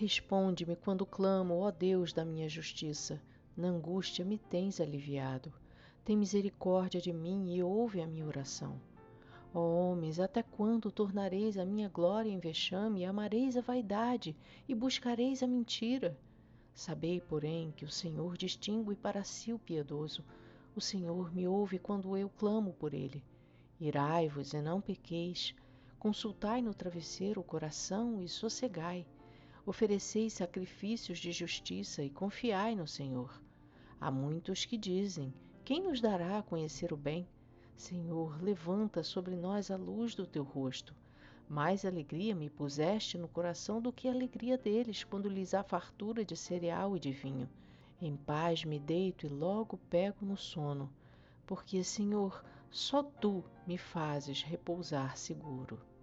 Responde-me quando clamo, ó Deus da minha justiça. Na angústia me tens aliviado. Tem misericórdia de mim e ouve a minha oração. Ó homens, até quando tornareis a minha glória em vexame, e amareis a vaidade, e buscareis a mentira? Sabei, porém, que o Senhor distingue para si o piedoso. O Senhor me ouve quando eu clamo por ele. Irai-vos e não pequeis. Consultai no travesseiro o coração e sossegai. Ofereceis sacrifícios de justiça e confiai no Senhor. Há muitos que dizem: Quem nos dará a conhecer o bem? Senhor, levanta sobre nós a luz do teu rosto. Mais alegria me puseste no coração do que a alegria deles quando lhes há fartura de cereal e de vinho. Em paz me deito e logo pego no sono, porque, Senhor, só tu me fazes repousar seguro.